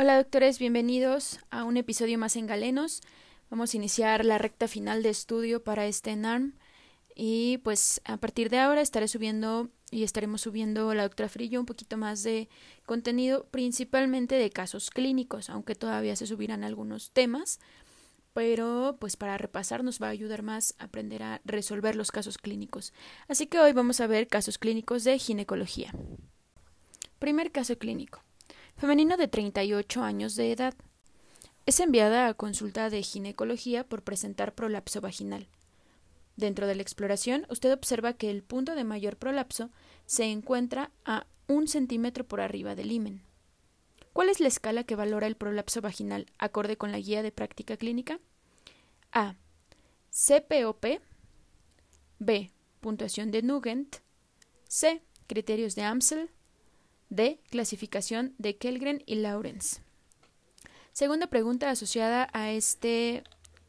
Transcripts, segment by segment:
Hola doctores, bienvenidos a un episodio más en Galenos. Vamos a iniciar la recta final de estudio para este NARM y pues a partir de ahora estaré subiendo y estaremos subiendo la doctora Frillo un poquito más de contenido, principalmente de casos clínicos, aunque todavía se subirán algunos temas, pero pues para repasar nos va a ayudar más a aprender a resolver los casos clínicos. Así que hoy vamos a ver casos clínicos de ginecología. Primer caso clínico femenino de 38 años de edad. Es enviada a consulta de ginecología por presentar prolapso vaginal. Dentro de la exploración, usted observa que el punto de mayor prolapso se encuentra a un centímetro por arriba del himen. ¿Cuál es la escala que valora el prolapso vaginal acorde con la guía de práctica clínica? A. CPOP. B. Puntuación de Nugent. C. Criterios de Amsel. D. Clasificación de Kellgren y Lawrence. Segunda pregunta asociada a este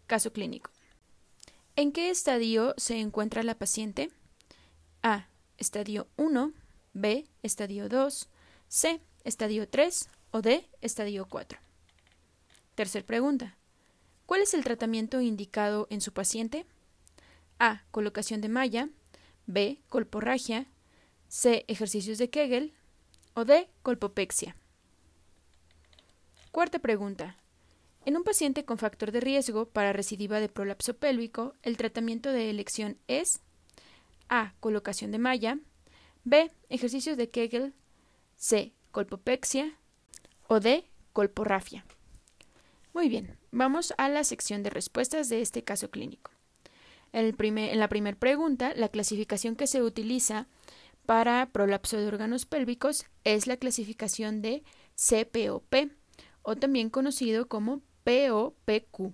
caso clínico. ¿En qué estadio se encuentra la paciente? A. Estadio 1, B. Estadio 2, C. Estadio 3 o D. Estadio 4. Tercer pregunta. ¿Cuál es el tratamiento indicado en su paciente? A. Colocación de malla. B. Colporragia. C. Ejercicios de Kegel o de colpopexia. Cuarta pregunta. En un paciente con factor de riesgo para recidiva de prolapso pélvico, el tratamiento de elección es A. Colocación de malla. B. Ejercicios de Kegel. C. Colpopexia. O D. Colporrafia. Muy bien, vamos a la sección de respuestas de este caso clínico. en la primera pregunta, la clasificación que se utiliza para prolapso de órganos pélvicos es la clasificación de CPOP o también conocido como POPQ.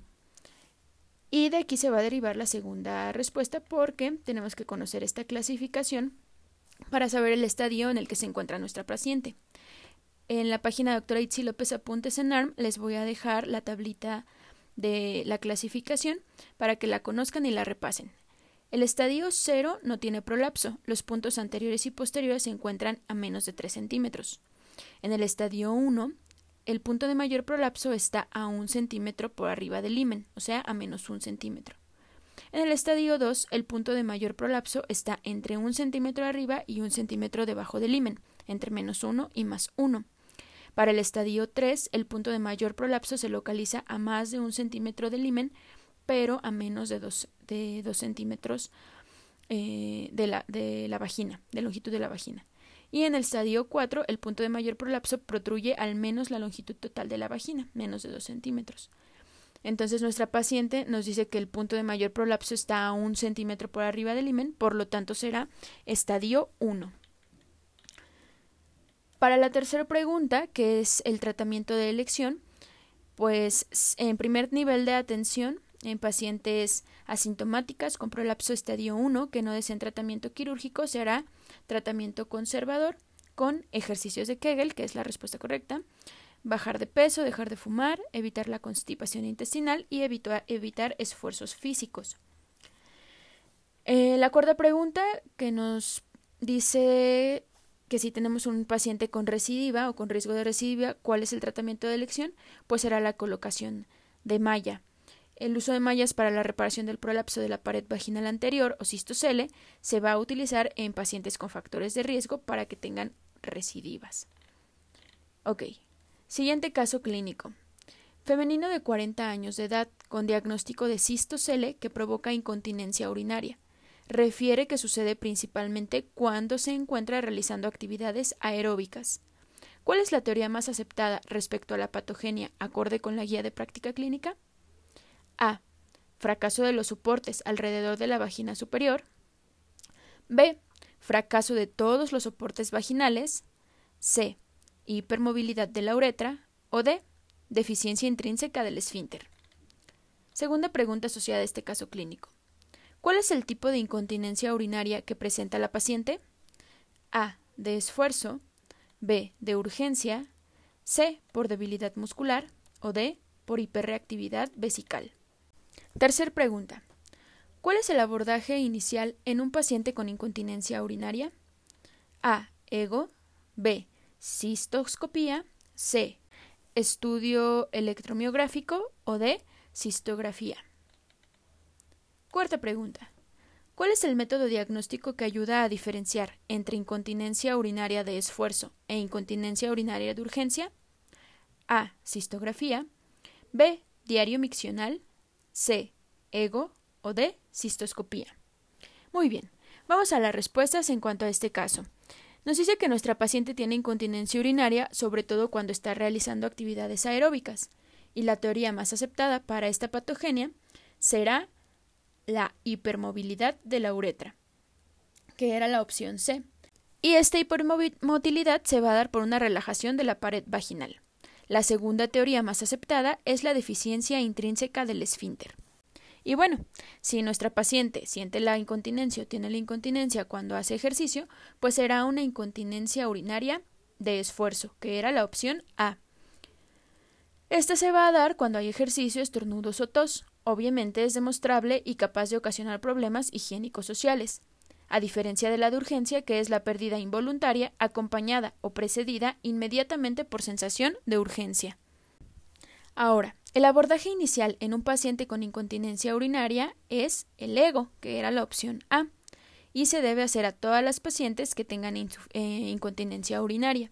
Y de aquí se va a derivar la segunda respuesta porque tenemos que conocer esta clasificación para saber el estadio en el que se encuentra nuestra paciente. En la página de doctora Itzi López Apuntes en ARM les voy a dejar la tablita de la clasificación para que la conozcan y la repasen. El estadio 0 no tiene prolapso. Los puntos anteriores y posteriores se encuentran a menos de 3 centímetros. En el estadio 1, el punto de mayor prolapso está a un centímetro por arriba del himen, o sea, a menos un centímetro. En el estadio 2, el punto de mayor prolapso está entre un centímetro arriba y un centímetro debajo del himen, entre menos 1 y más 1. Para el estadio 3, el punto de mayor prolapso se localiza a más de un centímetro del himen, pero a menos de 2 de centímetros eh, de, la, de la vagina, de longitud de la vagina. Y en el estadio 4, el punto de mayor prolapso protruye al menos la longitud total de la vagina, menos de 2 centímetros. Entonces nuestra paciente nos dice que el punto de mayor prolapso está a un centímetro por arriba del himen, por lo tanto será estadio 1. Para la tercera pregunta, que es el tratamiento de elección, pues en primer nivel de atención en pacientes asintomáticas con prolapso estadio 1 que no desean tratamiento quirúrgico se hará tratamiento conservador con ejercicios de Kegel, que es la respuesta correcta, bajar de peso, dejar de fumar, evitar la constipación intestinal y evitar, esfuerzos físicos. Eh, la cuarta pregunta que nos dice que si tenemos un paciente con recidiva o con riesgo de recidiva, ¿cuál es el tratamiento de elección? Pues será la colocación de malla. El uso de mallas para la reparación del prolapso de la pared vaginal anterior o cistocele se va a utilizar en pacientes con factores de riesgo para que tengan recidivas. Ok. Siguiente caso clínico. Femenino de 40 años de edad con diagnóstico de cistocele que provoca incontinencia urinaria. Refiere que sucede principalmente cuando se encuentra realizando actividades aeróbicas. ¿Cuál es la teoría más aceptada respecto a la patogenia acorde con la guía de práctica clínica? A. Fracaso de los soportes alrededor de la vagina superior. B. Fracaso de todos los soportes vaginales. C. Hipermovilidad de la uretra. O D. Deficiencia intrínseca del esfínter. Segunda pregunta asociada a este caso clínico. ¿Cuál es el tipo de incontinencia urinaria que presenta la paciente? A. De esfuerzo. B. De urgencia. C. Por debilidad muscular. O D. Por hiperreactividad vesical. Tercer pregunta. ¿Cuál es el abordaje inicial en un paciente con incontinencia urinaria? A. Ego. B. Cistoscopía. C. estudio electromiográfico o D, cistografía. Cuarta pregunta. ¿Cuál es el método diagnóstico que ayuda a diferenciar entre incontinencia urinaria de esfuerzo e incontinencia urinaria de urgencia? A. Cistografía. B. Diario miccional. C. Ego. O D. Cistoscopía. Muy bien. Vamos a las respuestas en cuanto a este caso. Nos dice que nuestra paciente tiene incontinencia urinaria, sobre todo cuando está realizando actividades aeróbicas, y la teoría más aceptada para esta patogenia será la hipermovilidad de la uretra, que era la opción C. Y esta hipermotilidad se va a dar por una relajación de la pared vaginal. La segunda teoría más aceptada es la deficiencia intrínseca del esfínter. Y bueno, si nuestra paciente siente la incontinencia o tiene la incontinencia cuando hace ejercicio, pues será una incontinencia urinaria de esfuerzo, que era la opción A. Esta se va a dar cuando hay ejercicio, estornudos o tos, obviamente es demostrable y capaz de ocasionar problemas higiénicos sociales, a diferencia de la de urgencia, que es la pérdida involuntaria acompañada o precedida inmediatamente por sensación de urgencia. Ahora, el abordaje inicial en un paciente con incontinencia urinaria es el ego, que era la opción A, y se debe hacer a todas las pacientes que tengan eh, incontinencia urinaria.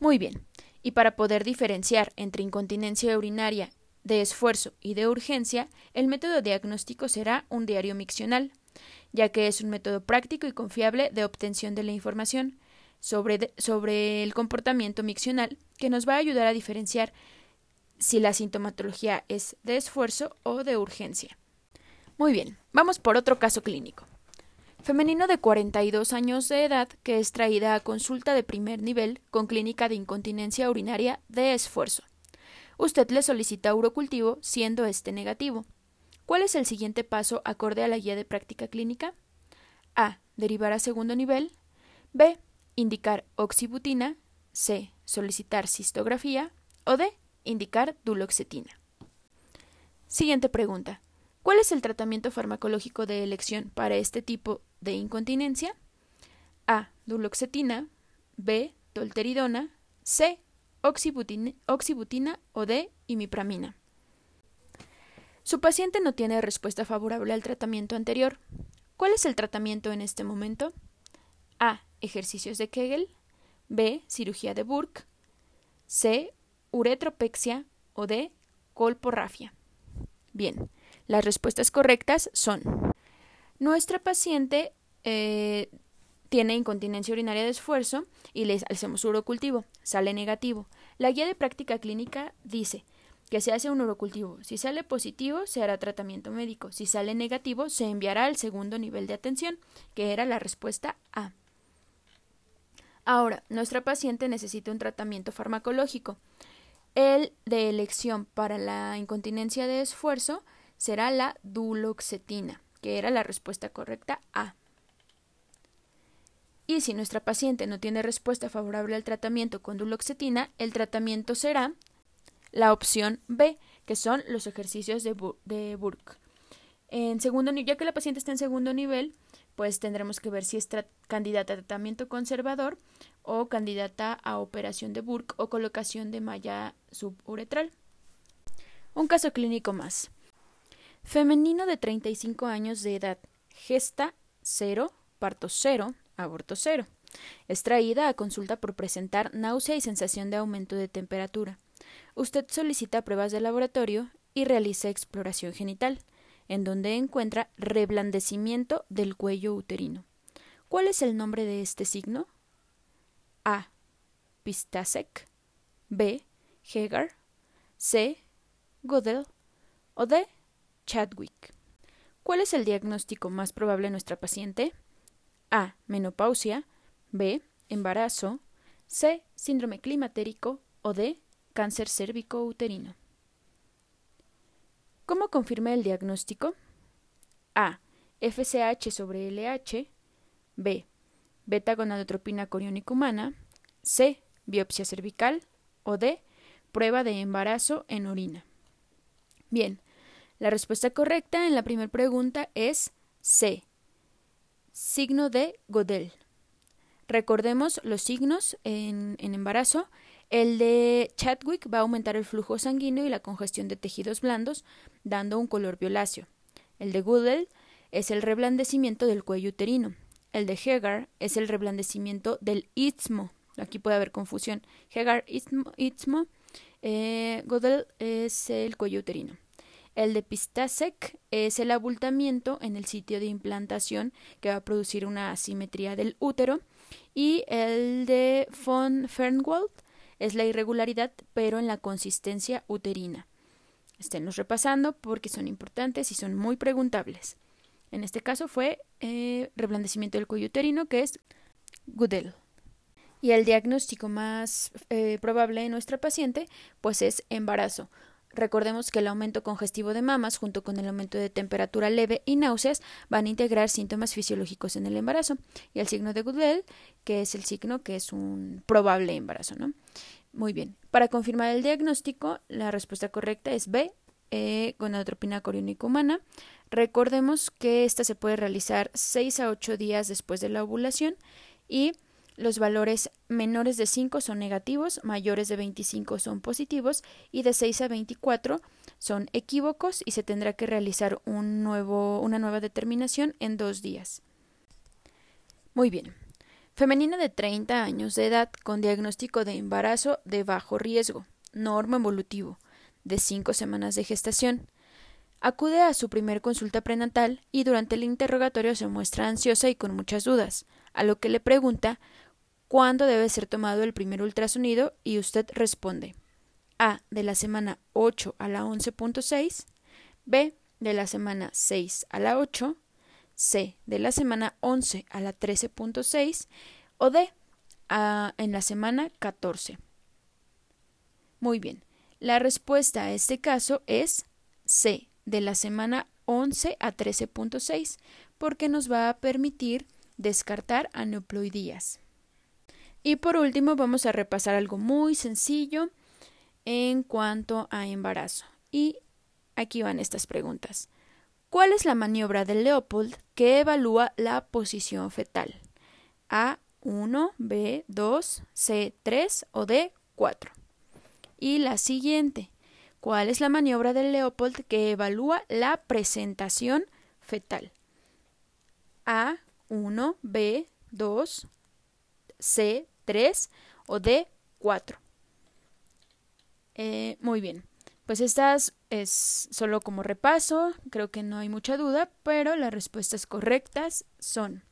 Muy bien, y para poder diferenciar entre incontinencia urinaria de esfuerzo y de urgencia, el método diagnóstico será un diario miccional, ya que es un método práctico y confiable de obtención de la información sobre, sobre el comportamiento miccional que nos va a ayudar a diferenciar si la sintomatología es de esfuerzo o de urgencia. Muy bien, vamos por otro caso clínico. Femenino de 42 años de edad que es traída a consulta de primer nivel con clínica de incontinencia urinaria de esfuerzo. Usted le solicita urocultivo siendo este negativo. ¿Cuál es el siguiente paso acorde a la guía de práctica clínica? A. Derivar a segundo nivel. B. Indicar oxibutina. C. Solicitar cistografía. O D. Indicar duloxetina. Siguiente pregunta. ¿Cuál es el tratamiento farmacológico de elección para este tipo de incontinencia? A. Duloxetina. B. Tolteridona. C oxibutina, o D, imipramina. Su paciente no tiene respuesta favorable al tratamiento anterior. ¿Cuál es el tratamiento en este momento? A. Ejercicios de Kegel. B. Cirugía de Burke. C. Uretropexia o D. Colporrafia. Bien, las respuestas correctas son nuestra paciente eh, tiene incontinencia urinaria de esfuerzo y le hacemos urocultivo, sale negativo. La guía de práctica clínica dice que se hace un urocultivo. Si sale positivo, se hará tratamiento médico. Si sale negativo, se enviará al segundo nivel de atención, que era la respuesta A. Ahora, nuestra paciente necesita un tratamiento farmacológico. El de elección para la incontinencia de esfuerzo será la duloxetina, que era la respuesta correcta A. Y si nuestra paciente no tiene respuesta favorable al tratamiento con duloxetina, el tratamiento será la opción B, que son los ejercicios de, Burke. En segundo, ya que la paciente está en segundo nivel, pues tendremos que ver si es candidata a tratamiento conservador o candidata a operación de Burke o colocación de malla suburetral. Un caso clínico más. Femenino de 35 años de edad, gesta 0, parto 0, aborto cero. Es traída a consulta por presentar náusea y sensación de aumento de temperatura. Usted solicita pruebas de laboratorio y realiza exploración genital, en donde encuentra reblandecimiento del cuello uterino. ¿Cuál es el nombre de este signo? A. Pistasek. B. Hegar. C. Godel. O D. Chadwick. ¿Cuál es el diagnóstico más probable en nuestra paciente? A. Menopausia. B. Embarazo. C. Síndrome climatérico. O D. Cáncer cérvico uterino. ¿Cómo confirma el diagnóstico? A. FSH sobre LH. B. Beta-gonadotropina coriónica humana. C. Biopsia cervical. O D. Prueba de embarazo en orina. Bien, la respuesta correcta en la primera pregunta es C. Signo de Godel. Recordemos los signos en, embarazo. El de Chadwick va a aumentar el flujo sanguíneo y la congestión de tejidos blandos, dando un color violáceo. El de Goodell es el reblandecimiento del cuello uterino. El de Hegar es el reblandecimiento del istmo. Aquí puede haber confusión. Hegar, istmo, istmo eh, Goodell es el cuello uterino. El de Pistasek es el abultamiento en el sitio de implantación que va a producir una asimetría del útero. Y el de von Fernwald es la irregularidad, pero en la consistencia uterina. Esténlos repasando porque son importantes y son muy preguntables. En este caso fue eh, reblandecimiento del cuello uterino, que es Goodell. Y el diagnóstico más eh, probable en nuestra paciente, pues es embarazo. Recordemos que el aumento congestivo de mamas junto con el aumento de temperatura leve y náuseas van a integrar síntomas fisiológicos en el embarazo y el signo de Goodell, que es el signo que es un probable embarazo, ¿no? Muy bien. Para confirmar el diagnóstico, la respuesta correcta es B, eh, gonadotropina coriónica humana. Recordemos que esta se puede realizar 6 a 8 días después de la ovulación y los valores menores de 5 son negativos, mayores de 25 son positivos y de 6 a 24 son equívocos y se tendrá que realizar un nuevo, una nueva determinación en dos días. Muy bien. Femenina de 30 años de edad con diagnóstico de embarazo de bajo riesgo, normo evolutivo, de 5 semanas de gestación. Acude a su primer consulta prenatal y durante el interrogatorio se muestra ansiosa y con muchas dudas, a lo que le pregunta cuándo debe ser tomado el primer ultrasonido y usted responde A. de la semana 8 a la 11.6, B. de la semana 6 a la 8, C. de la semana 11 a la 13.6 o D. en la semana 14. Muy bien, la respuesta a este caso es C. de la semana 11 a 13.6 porque nos va a permitir descartar aneuploidías. Y por último vamos a repasar algo muy sencillo en cuanto a embarazo. Y aquí van estas preguntas. ¿Cuál es la maniobra de Leopold que evalúa la posición fetal? A1, B2, C3 o D4. Y la siguiente. ¿Cuál es la maniobra de Leopold que evalúa la presentación fetal? A1, B2, C3 3 o de 4. Eh, muy bien. Pues estas es solo como repaso, creo que no hay mucha duda, pero las respuestas correctas son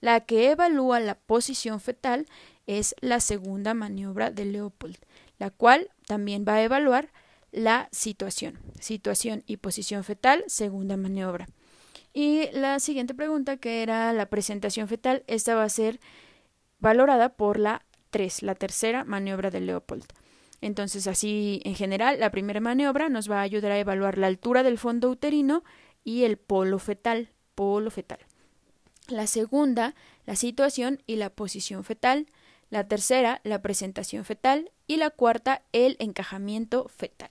la que evalúa la posición fetal es la segunda maniobra de Leopold, la cual también va a evaluar la situación. Situación y posición fetal, segunda maniobra. Y la siguiente pregunta, que era la presentación fetal, esta va a ser valorada por la 3, la tercera maniobra de Leopold. Entonces, así en general, la primera maniobra nos va a ayudar a evaluar la altura del fondo uterino y el polo fetal, polo fetal. La segunda, la situación y la posición fetal. La tercera, la presentación fetal. Y la cuarta, el encajamiento fetal.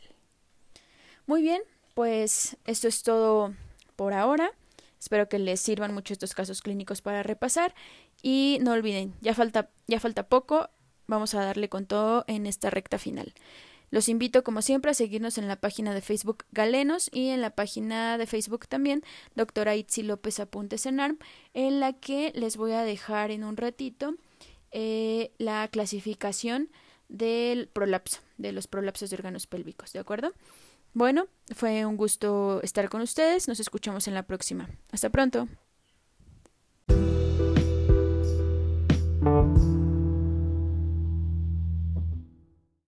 Muy bien, pues esto es todo por ahora. Espero que les sirvan mucho estos casos clínicos para repasar y no olviden, ya falta, ya falta poco, vamos a darle con todo en esta recta final. Los invito, como siempre, a seguirnos en la página de Facebook Galenos y en la página de Facebook también, doctora Itzi López Apuntes en ARM, en la que les voy a dejar en un ratito eh, la clasificación del prolapso, de los prolapsos de órganos pélvicos, ¿de acuerdo? Bueno, fue un gusto estar con ustedes, nos escuchamos en la próxima. Hasta pronto.